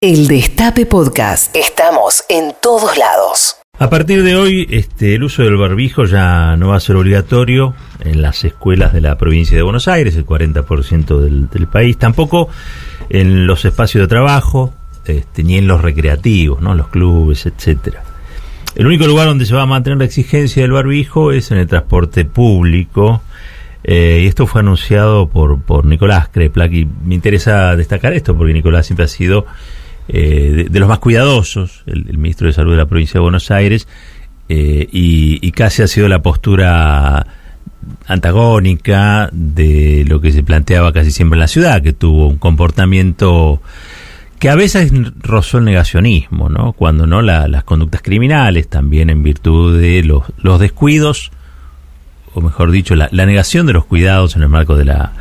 El Destape Podcast. Estamos en todos lados. A partir de hoy, este, el uso del barbijo ya no va a ser obligatorio en las escuelas de la provincia de Buenos Aires, el 40% del, del país, tampoco en los espacios de trabajo, este, ni en los recreativos, ¿no? los clubes, etcétera. El único lugar donde se va a mantener la exigencia del barbijo es en el transporte público. Eh, y esto fue anunciado por, por Nicolás Kreplak y me interesa destacar esto porque Nicolás siempre ha sido eh, de, los más cuidadosos, el, ministro de Salud de la provincia de Buenos Aires, eh, y, casi ha sido la postura antagónica de lo que se planteaba casi siempre en la ciudad, que tuvo un comportamiento que a veces rozó el negacionismo, ¿no? Cuando no las conductas criminales, también en virtud de los, los descuidos, o mejor dicho, la, la, negación de los cuidados en el marco de la,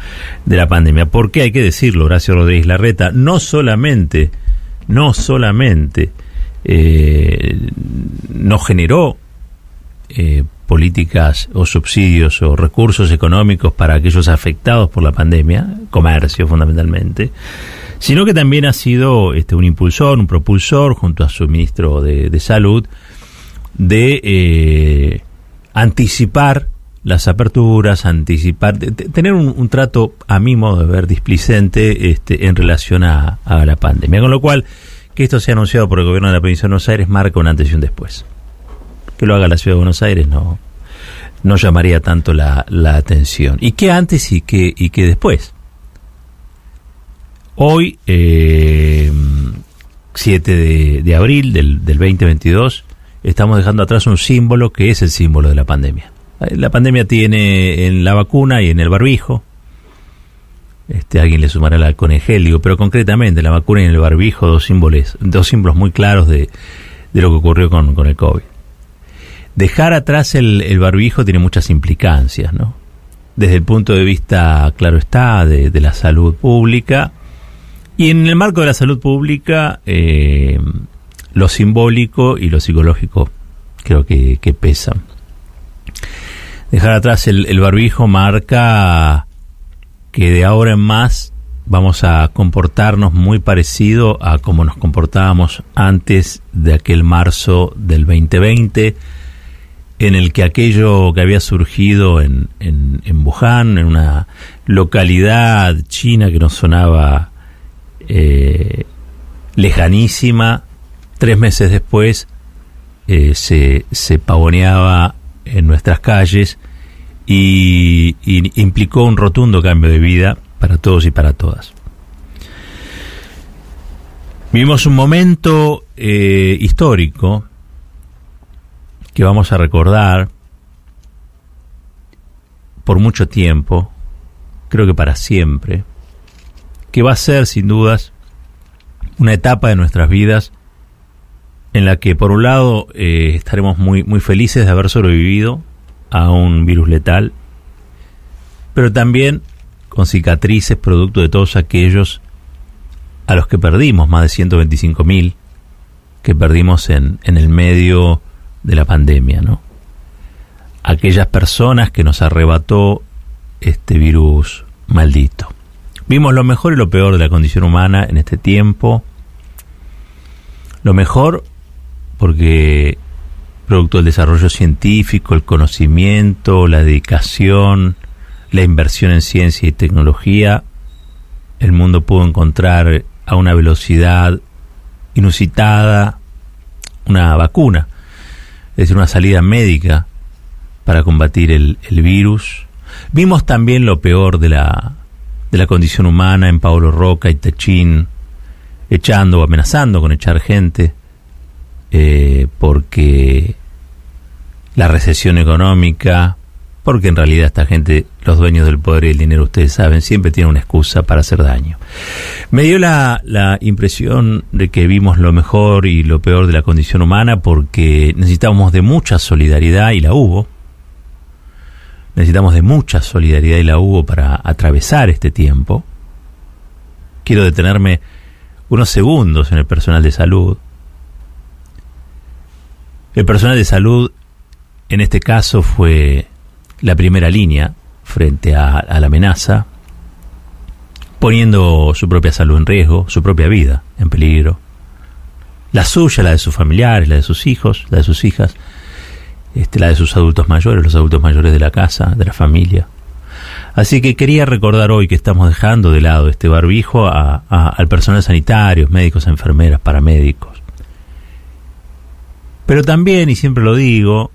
de la pandemia. Porque hay que decirlo, Horacio Rodríguez Larreta, no solamente no solamente eh, no generó eh, políticas o subsidios o recursos económicos para aquellos afectados por la pandemia, comercio fundamentalmente, sino que también ha sido este, un impulsor, un propulsor, junto a su ministro de, Salud, de eh, anticipar las aperturas, anticipar, tener un, trato, a mi modo de ver, displicente este, en relación a, la pandemia. Con lo cual, que esto sea anunciado por el gobierno de la provincia de Buenos Aires marca un antes y un después. Que lo haga la ciudad de Buenos Aires no, no llamaría tanto la, atención. ¿Y qué antes y qué, y qué después? Hoy, 7 eh, de, abril del, del 2022, estamos dejando atrás un símbolo que es el símbolo de la pandemia la pandemia tiene en la vacuna y en el barbijo. Este, alguien le sumará el alcohol pero concretamente la vacuna y el barbijo, dos símbolos, dos símbolos muy claros de, lo que ocurrió con, el COVID. Dejar atrás el, barbijo tiene muchas implicancias, ¿no? Desde el punto de vista, claro está, de, la salud pública. Y en el marco de la salud pública, eh, lo simbólico y lo psicológico creo que pesan dejar atrás el, barbijo marca que de ahora en más vamos a comportarnos muy parecido a como nos comportábamos antes de aquel marzo del 2020, en el que aquello que había surgido en, en, Wuhan, en una localidad china que nos sonaba eh, lejanísima, tres meses después eh, se, se pavoneaba en nuestras calles y, implicó un rotundo cambio de vida para todos y para todas. Vivimos un momento eh, histórico que vamos a recordar por mucho tiempo, creo que para siempre, que va a ser sin dudas una etapa de nuestras vidas en la que por un lado eh, estaremos muy, muy felices de haber sobrevivido a un virus letal, pero también con cicatrices producto de todos aquellos a los que perdimos, más de 125 mil, que perdimos en, en el medio de la pandemia, ¿no? Aquellas personas que nos arrebató este virus maldito. Vimos lo mejor y lo peor de la condición humana en este tiempo. Lo mejor porque producto del desarrollo científico, el conocimiento, la dedicación, la inversión en ciencia y tecnología, el mundo pudo encontrar a una velocidad inusitada una vacuna, es decir, una salida médica para combatir el, virus. Vimos también lo peor de la, de la condición humana en Paulo Roca y Techín, echando o amenazando con echar gente eh, porque la recesión económica, porque en realidad esta gente, los dueños del poder y el dinero, ustedes saben, siempre tienen una excusa para hacer daño. Me dio la, la impresión de que vimos lo mejor y lo peor de la condición humana porque necesitábamos de mucha solidaridad y la hubo. Necesitamos de mucha solidaridad y la hubo para atravesar este tiempo. Quiero detenerme unos segundos en el personal de salud, el personal de salud, en este caso, fue la primera línea frente a, la amenaza, poniendo su propia salud en riesgo, su propia vida en peligro, la suya, la de sus familiares, la de sus hijos, la de sus hijas, este, la de sus adultos mayores, los adultos mayores de la casa, de la familia. Así que quería recordar hoy que estamos dejando de lado este barbijo a, al personal sanitario, médicos, enfermeras, paramédicos. Pero también, y siempre lo digo,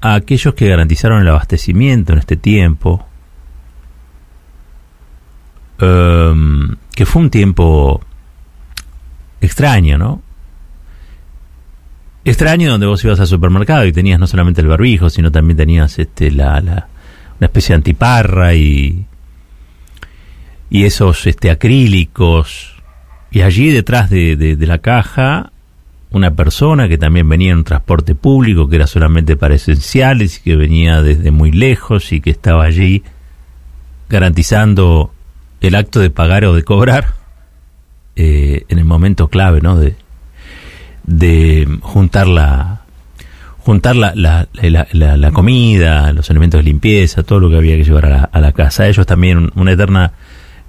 a aquellos que garantizaron el abastecimiento en este tiempo, em, que fue un tiempo extraño, ¿no? Extraño donde vos ibas al supermercado y tenías no solamente el barbijo, sino también tenías este, la, la una especie de antiparra y, y esos este, acrílicos. Y allí detrás de, de, la caja una persona que también venía en un transporte público, que era solamente para esenciales y que venía desde muy lejos y que estaba allí garantizando el acto de pagar o de cobrar eh, en el momento clave, ¿no? De, de juntar la, juntar la, la, la, comida, los elementos de limpieza, todo lo que había que llevar a la, a la casa. A ellos también una eterna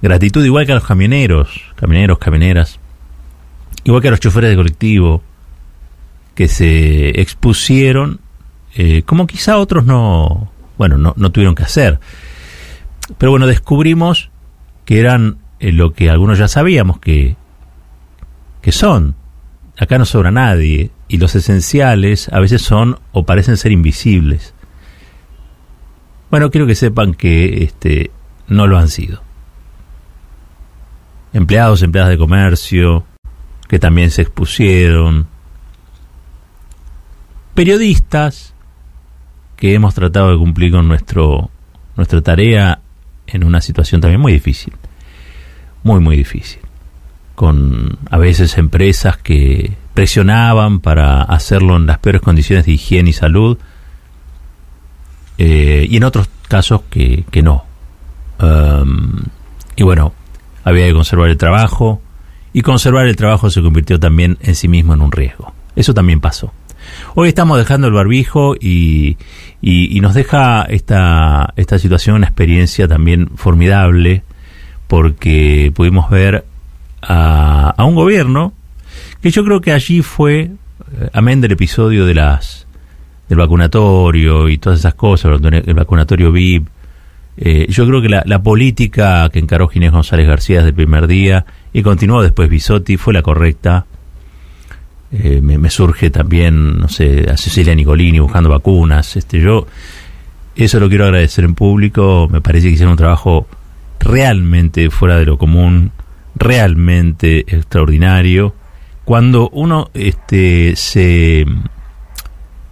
gratitud, igual que a los camioneros, camioneros, camioneras, igual que a los choferes de colectivo, que se expusieron, eh, como quizá otros no, bueno, no, tuvieron que hacer. Pero bueno, descubrimos que eran eh, lo que algunos ya sabíamos que, que son. Acá no sobra nadie y los esenciales a veces son o parecen ser invisibles. Bueno, quiero que sepan que este, no lo han sido. Empleados, empleadas de comercio, que también se expusieron. Periodistas, que hemos tratado de cumplir con nuestro, nuestra tarea en una situación también muy difícil. Muy, muy difícil. Con a veces empresas que presionaban para hacerlo en las peores condiciones de higiene y salud, eh, y en otros casos que, que no. Um, y bueno, había que conservar el trabajo, y conservar el trabajo se convirtió también en sí mismo en un riesgo. Eso también pasó. Hoy estamos dejando el barbijo y, y, nos deja esta, esta situación una experiencia también formidable porque pudimos ver a, a un gobierno que yo creo que allí fue, eh, amén del episodio de las del vacunatorio y todas esas cosas, el vacunatorio VIP, eh, yo creo que la, política que encaró Ginés González García desde el primer día y continuó después Bisotti fue la correcta. Eh, me, surge también, no sé, a Cecilia Nicolini buscando vacunas. Este, yo eso lo quiero agradecer en público. Me parece que hicieron un trabajo realmente fuera de lo común, realmente extraordinario cuando uno este, se,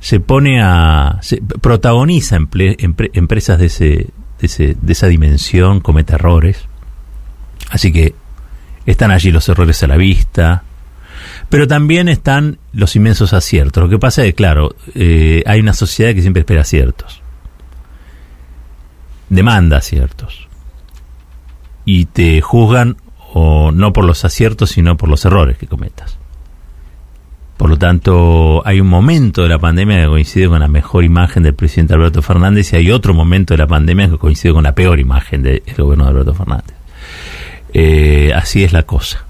se pone a. Se protagoniza empresas de, ese, de, ese, de esa dimensión, comete errores. Así que están allí los errores a la vista, pero también están los inmensos aciertos. Lo que pasa es que, claro, eh, hay una sociedad que siempre espera aciertos, demanda aciertos, y te juzgan o no por los aciertos, sino por los errores que cometas. Por lo tanto, hay un momento de la pandemia que coincide con la mejor imagen del presidente Alberto Fernández y hay otro momento de la pandemia que coincide con la peor imagen del gobierno de Alberto Fernández. Eh, así es la cosa.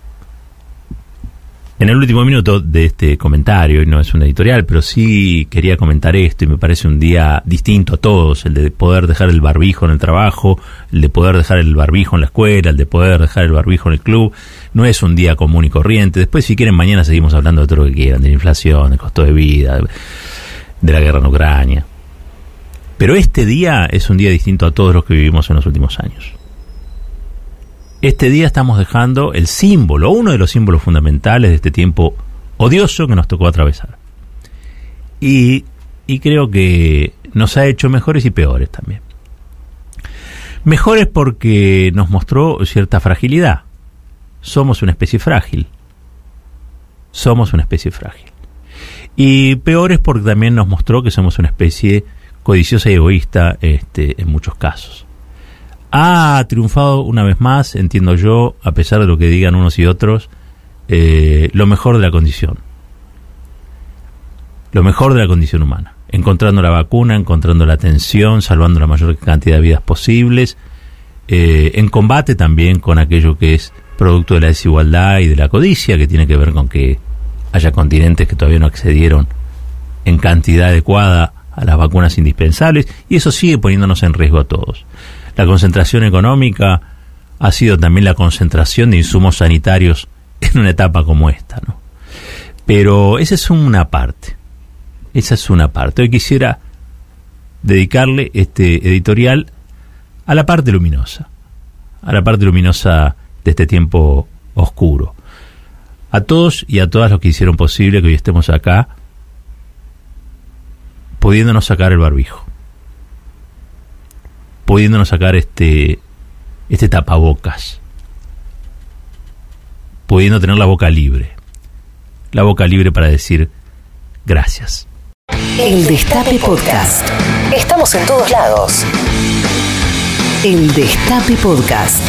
En el último minuto de este comentario, y no es un editorial, pero sí quería comentar esto y me parece un día distinto a todos, el de poder dejar el barbijo en el trabajo, el de poder dejar el barbijo en la escuela, el de poder dejar el barbijo en el club. No es un día común y corriente. Después, si quieren, mañana seguimos hablando de todo lo que quieran, de la inflación, del costo de vida, de la guerra en Ucrania. Pero este día es un día distinto a todos los que vivimos en los últimos años este día estamos dejando el símbolo, uno de los símbolos fundamentales de este tiempo odioso que nos tocó atravesar. Y, creo que nos ha hecho mejores y peores también. Mejores porque nos mostró cierta fragilidad. Somos una especie frágil. Somos una especie frágil. Y peores porque también nos mostró que somos una especie codiciosa y egoísta este, en muchos casos ha triunfado una vez más, entiendo yo, a pesar de lo que digan unos y otros, eh, lo mejor de la condición. Lo mejor de la condición humana. Encontrando la vacuna, encontrando la atención, salvando la mayor cantidad de vidas posibles, eh, en combate también con aquello que es producto de la desigualdad y de la codicia, que tiene que ver con que haya continentes que todavía no accedieron en cantidad adecuada a las vacunas indispensables y eso sigue poniéndonos en riesgo a todos. La concentración económica ha sido también la concentración de insumos sanitarios en una etapa como esta, ¿no? Pero esa es una parte. Esa es una parte. Hoy quisiera dedicarle este editorial a la parte luminosa, a la parte luminosa de este tiempo oscuro. A todos y a todas los que hicieron posible que hoy estemos acá, pudiéndonos sacar el barbijo, pudiéndonos sacar este, este tapabocas, pudiendo tener la boca libre, la boca libre para decir gracias. El Destape Podcast. Estamos en todos lados. El Destape Podcast.